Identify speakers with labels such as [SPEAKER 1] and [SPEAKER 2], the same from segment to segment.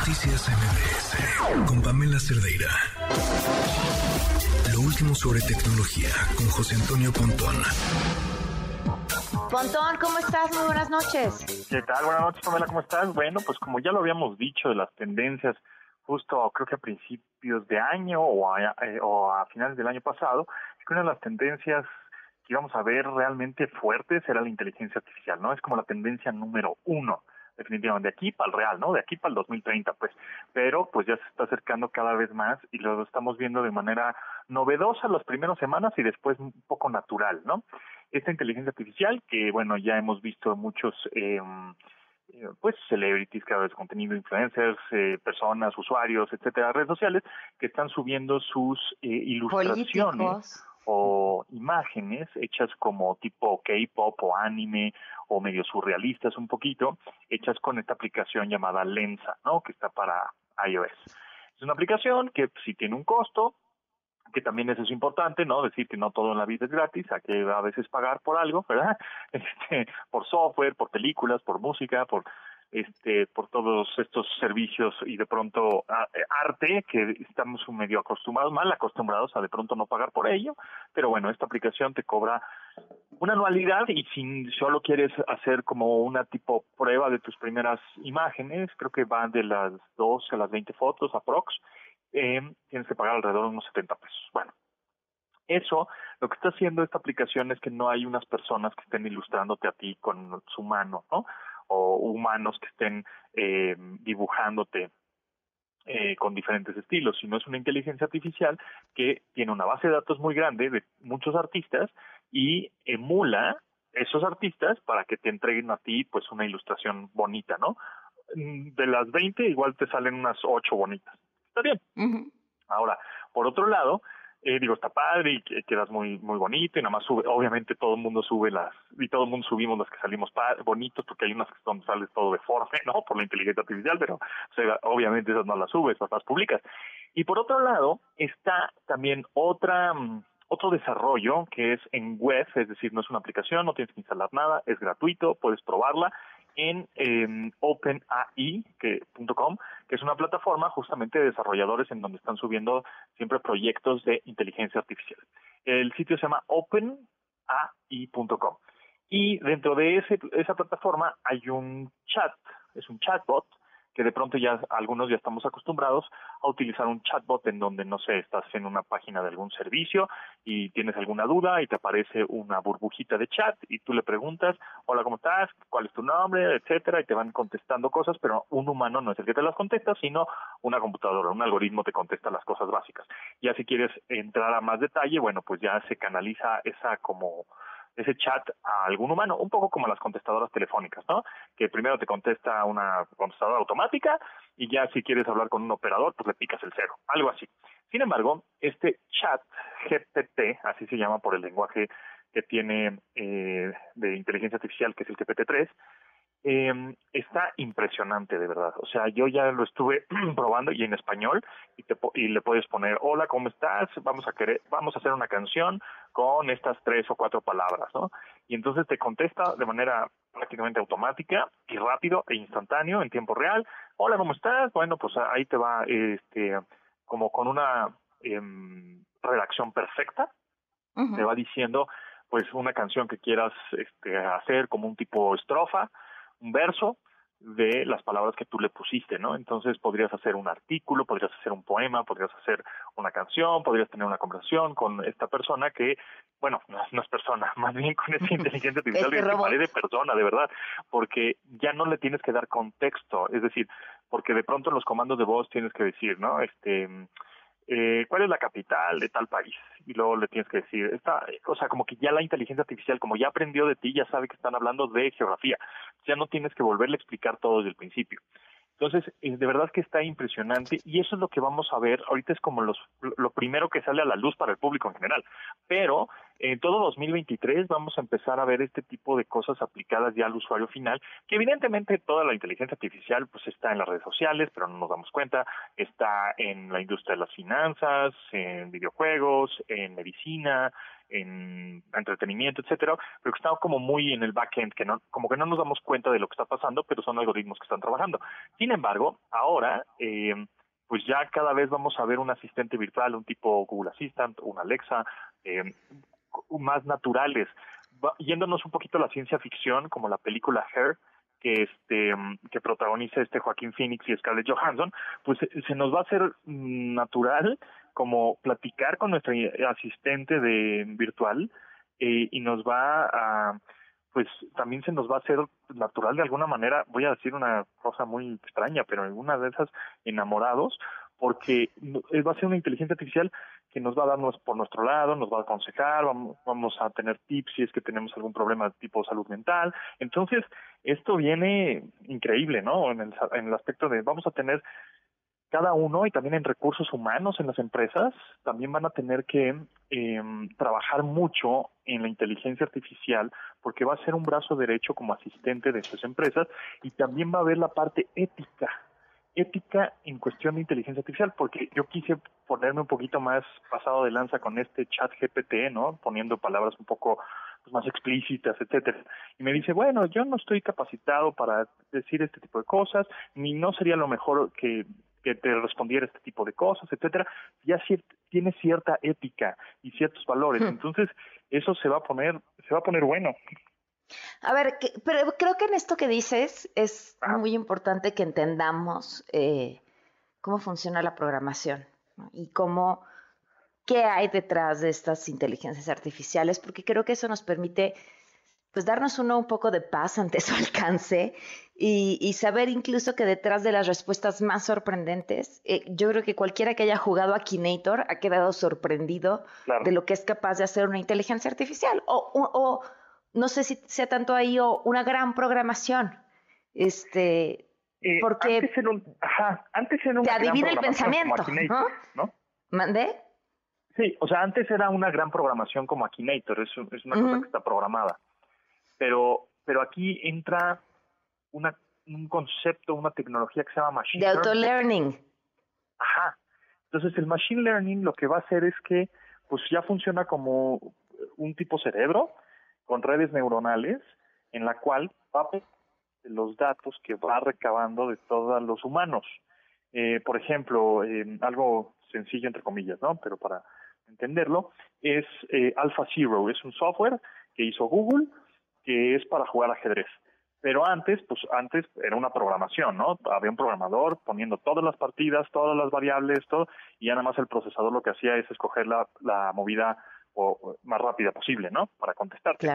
[SPEAKER 1] Noticias MBS con Pamela Cerdeira. Lo último sobre tecnología con José Antonio Pontón.
[SPEAKER 2] Pontón, ¿cómo estás? Muy buenas noches.
[SPEAKER 3] ¿Qué tal? Buenas noches, Pamela, ¿cómo estás? Bueno, pues como ya lo habíamos dicho de las tendencias justo creo que a principios de año o a, eh, o a finales del año pasado, que una de las tendencias que íbamos a ver realmente fuertes era la inteligencia artificial, ¿no? Es como la tendencia número uno definitivamente, de aquí para el real, ¿no? De aquí para el 2030, pues. Pero pues ya se está acercando cada vez más y lo estamos viendo de manera novedosa las primeras semanas y después un poco natural, ¿no? Esta inteligencia artificial que, bueno, ya hemos visto muchos... Eh, pues celebrities, cada vez contenido, influencers, eh, personas, usuarios, etcétera, redes sociales que están subiendo sus eh, ilustraciones o imágenes hechas como tipo K-pop o anime o medio surrealistas un poquito, hechas con esta aplicación llamada Lensa, ¿no? Que está para iOS. Es una aplicación que sí tiene un costo, que también eso es importante, ¿no? Decir que no todo en la vida es gratis, hay que a veces pagar por algo, ¿verdad? Este, por software, por películas, por música, por este por todos estos servicios y de pronto eh, arte que estamos medio acostumbrados, mal acostumbrados a de pronto no pagar por ello, pero bueno, esta aplicación te cobra una anualidad y si solo quieres hacer como una tipo prueba de tus primeras imágenes, creo que van de las 12 a las 20 fotos aprox, eh, tienes que pagar alrededor de unos 70 pesos. Bueno, eso, lo que está haciendo esta aplicación es que no hay unas personas que estén ilustrándote a ti con su mano, ¿no? o humanos que estén eh, dibujándote eh, con diferentes estilos, sino es una inteligencia artificial que tiene una base de datos muy grande de muchos artistas y emula esos artistas para que te entreguen a ti pues una ilustración bonita, ¿no? Mm, de las 20 igual te salen unas 8 bonitas. Está bien. Ahora, por otro lado, eh, digo, está padre y quedas muy muy bonito y nada más sube, obviamente todo el mundo sube las, y todo el mundo subimos las que salimos bonitos porque hay unas que son, sales todo deforme, ¿no? Por la inteligencia artificial, pero obviamente esas no las subes, las publicas. Y por otro lado, está también otra, mm, otro desarrollo que es en web, es decir, no es una aplicación, no tienes que instalar nada, es gratuito, puedes probarla en eh, openai.com, que es una plataforma justamente de desarrolladores en donde están subiendo siempre proyectos de inteligencia artificial. El sitio se llama openai.com y dentro de ese, esa plataforma hay un chat, es un chatbot que de pronto ya algunos ya estamos acostumbrados a utilizar un chatbot en donde, no sé, estás en una página de algún servicio y tienes alguna duda y te aparece una burbujita de chat y tú le preguntas, hola, ¿cómo estás? ¿Cuál es tu nombre? Etcétera, y te van contestando cosas, pero un humano no es el que te las contesta, sino una computadora, un algoritmo te contesta las cosas básicas. Ya si quieres entrar a más detalle, bueno, pues ya se canaliza esa como ese chat a algún humano, un poco como las contestadoras telefónicas, ¿no? Que primero te contesta una contestadora automática y ya si quieres hablar con un operador, pues le picas el cero, algo así. Sin embargo, este chat GPT, así se llama por el lenguaje que tiene eh, de inteligencia artificial, que es el GPT-3, eh, está impresionante de verdad. O sea, yo ya lo estuve probando y en español y, te, y le puedes poner, hola, ¿cómo estás? Vamos a querer, vamos a hacer una canción con estas tres o cuatro palabras, ¿no? Y entonces te contesta de manera prácticamente automática y rápido e instantáneo en tiempo real. Hola, ¿cómo estás? Bueno, pues ahí te va, este, como con una eh, redacción perfecta, te va diciendo, pues una canción que quieras este, hacer como un tipo estrofa un verso de las palabras que tú le pusiste, ¿no? Entonces podrías hacer un artículo, podrías hacer un poema, podrías hacer una canción, podrías tener una conversación con esta persona que, bueno, no, es persona, más bien con esa inteligencia artificial que parece de persona, de verdad, porque ya no le tienes que dar contexto, es decir, porque de pronto en los comandos de voz tienes que decir, ¿no? Este, eh, ¿cuál es la capital de tal país? Y luego le tienes que decir, esta, o sea, como que ya la inteligencia artificial, como ya aprendió de ti, ya sabe que están hablando de geografía. Ya no tienes que volverle a explicar todo desde el principio. Entonces, eh, de verdad que está impresionante y eso es lo que vamos a ver. Ahorita es como los, lo primero que sale a la luz para el público en general. Pero en todo 2023 vamos a empezar a ver este tipo de cosas aplicadas ya al usuario final, que evidentemente toda la inteligencia artificial pues está en las redes sociales, pero no nos damos cuenta, está en la industria de las finanzas, en videojuegos, en medicina, en entretenimiento, etcétera, pero que está como muy en el backend, que no, como que no nos damos cuenta de lo que está pasando, pero son algoritmos que están trabajando. Sin embargo, ahora, eh, pues ya cada vez vamos a ver un asistente virtual, un tipo Google Assistant, un Alexa, eh, más naturales. yéndonos un poquito a la ciencia ficción, como la película Hair, que este que protagoniza este Joaquín Phoenix y Scarlett Johansson, pues se nos va a hacer natural como platicar con nuestra asistente de virtual eh, y nos va a pues también se nos va a hacer natural de alguna manera, voy a decir una cosa muy extraña, pero en de esas enamorados, porque va a ser una inteligencia artificial que nos va a darnos por nuestro lado, nos va a aconsejar, vamos, vamos a tener tips si es que tenemos algún problema de tipo salud mental. Entonces, esto viene increíble, ¿no? En el, en el aspecto de vamos a tener cada uno y también en recursos humanos en las empresas también van a tener que eh, trabajar mucho en la inteligencia artificial porque va a ser un brazo derecho como asistente de estas empresas y también va a haber la parte ética ética en cuestión de inteligencia artificial, porque yo quise ponerme un poquito más pasado de lanza con este chat GPT, ¿no? Poniendo palabras un poco pues, más explícitas, etcétera. Y me dice, bueno, yo no estoy capacitado para decir este tipo de cosas, ni no sería lo mejor que que te respondiera este tipo de cosas, etcétera, ya tiene cierta ética y ciertos valores. Hmm. Entonces, eso se va a poner, se va a poner bueno.
[SPEAKER 2] A ver, pero creo que en esto que dices es muy importante que entendamos eh, cómo funciona la programación y cómo, qué hay detrás de estas inteligencias artificiales, porque creo que eso nos permite pues darnos uno un poco de paz ante su alcance y, saber incluso que detrás de las respuestas más sorprendentes, eh, yo creo que cualquiera que haya jugado a Kinator ha quedado sorprendido de lo que es capaz de hacer una inteligencia artificial o, o no sé si sea tanto ahí o una gran programación. Este,
[SPEAKER 3] eh, porque antes era un, ajá, antes era
[SPEAKER 2] te adivina el pensamiento, ¿no? ¿Mandé?
[SPEAKER 3] Sí, o sea, antes era una gran programación como Akinator, es, es una cosa que está programada. Pero, pero aquí entra una, un concepto, una tecnología que se llama Machine
[SPEAKER 2] Learning. De auto-learning.
[SPEAKER 3] Ajá. Entonces el Machine Learning lo que va a hacer es que pues ya funciona como un tipo cerebro, con redes neuronales en la cual va a los datos que va recabando de todos los humanos. Eh, por ejemplo, eh, algo sencillo entre comillas, ¿no? Pero para entenderlo, es eh, Alpha Zero, es un software que hizo Google que es para jugar ajedrez. Pero antes, pues antes era una programación, ¿no? Había un programador poniendo todas las partidas, todas las variables, todo, y ya nada más el procesador lo que hacía es escoger la, la movida o más rápida posible, ¿no? Para contestarte.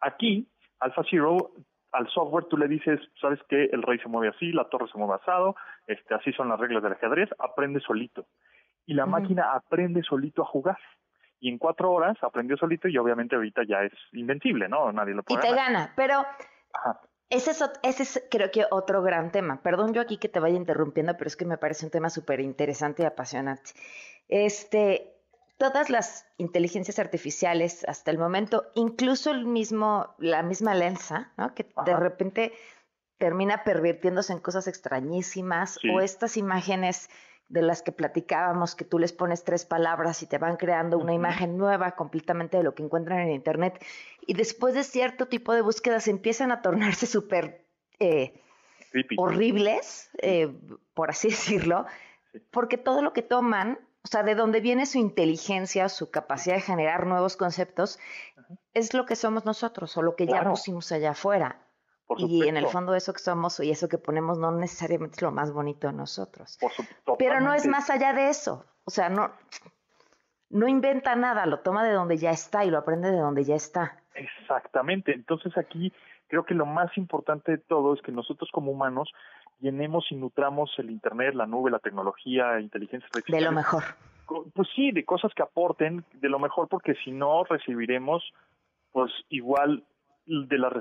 [SPEAKER 3] Aquí, Alpha Zero, al software tú le dices, sabes que el rey se mueve así, la torre se mueve asado, este, así son las reglas del ajedrez, aprende solito. Y la máquina aprende solito a jugar. Y en cuatro horas aprendió solito y obviamente ahorita ya es invencible, ¿no? Nadie lo puede.
[SPEAKER 2] Y te gana, pero Ese es, ese es creo que otro gran tema. Perdón yo aquí que te vaya interrumpiendo, pero es que me parece un tema súper interesante y apasionante. Este, todas las inteligencias artificiales hasta el momento, incluso el mismo, la misma Lensa, ¿no? que de repente termina pervirtiéndose en cosas extrañísimas, o estas imágenes de las que platicábamos, que tú les pones tres palabras y te van creando una imagen nueva completamente de lo que encuentran en Internet, y después de cierto tipo de búsquedas empiezan a tornarse súper eh, horribles, eh, por así decirlo, porque todo lo que toman o sea, de dónde viene su inteligencia, su capacidad de generar nuevos conceptos, es lo que somos nosotros o lo que ya pusimos allá afuera. Y en el fondo eso que somos y eso que ponemos no necesariamente es lo más bonito de nosotros. Pero no es más allá de eso. O sea, no, no inventa nada, lo toma de donde ya está y lo aprende de donde ya está.
[SPEAKER 3] Exactamente. Entonces aquí creo que lo más importante de todo es que nosotros como humanos llenemos y nutramos el Internet, la nube, la tecnología, inteligencia artificial.
[SPEAKER 2] De lo mejor.
[SPEAKER 3] Pues sí, de cosas que aporten de lo mejor, porque si no recibiremos, pues igual de las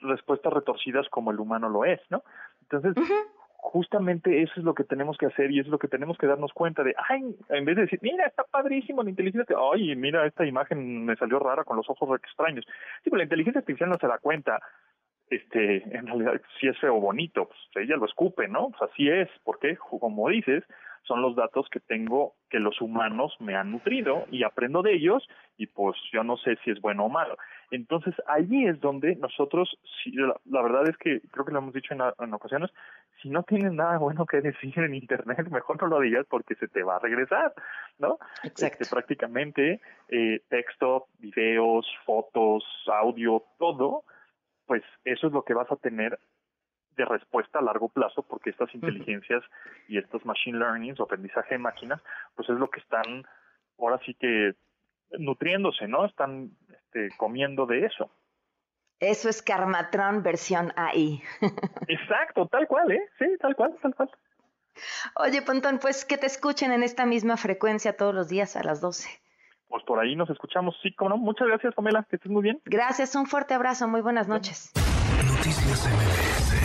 [SPEAKER 3] respuestas retorcidas como el humano lo es, ¿no? Entonces, justamente eso es lo que tenemos que hacer y es lo que tenemos que darnos cuenta de, ay, en vez de decir, mira, está padrísimo la inteligencia, ay, mira, esta imagen me salió rara con los ojos extraños. Sí, pero la inteligencia artificial no se da cuenta este, en realidad si es feo o bonito, pues ella lo escupe, ¿no? Pues así es, porque como dices, son los datos que tengo que los humanos me han nutrido y aprendo de ellos y pues yo no sé si es bueno o malo. Entonces allí es donde nosotros, si, la, verdad es que creo que lo hemos dicho en, ocasiones, si no tienes nada bueno que decir en Internet, mejor no lo digas porque se te va a regresar, ¿no?
[SPEAKER 2] Exacto.
[SPEAKER 3] Este, prácticamente eh, texto, videos, fotos, audio, todo, pues eso es lo que vas a tener de respuesta a largo plazo porque estas inteligencias y estos machine learning o aprendizaje de máquinas pues es lo que están ahora sí que nutriéndose, ¿no? Están este, comiendo de eso.
[SPEAKER 2] Eso es Karmatron versión AI.
[SPEAKER 3] Exacto, tal cual, ¿eh? Sí, tal cual, tal cual.
[SPEAKER 2] Oye, Pontón, pues que te escuchen en esta misma frecuencia todos los días a las 12.
[SPEAKER 3] Pues por ahí nos escuchamos, sí, como no. Muchas gracias, Pamela, que estés muy bien.
[SPEAKER 2] Gracias, un fuerte abrazo, muy buenas noches.
[SPEAKER 1] Noticias MBS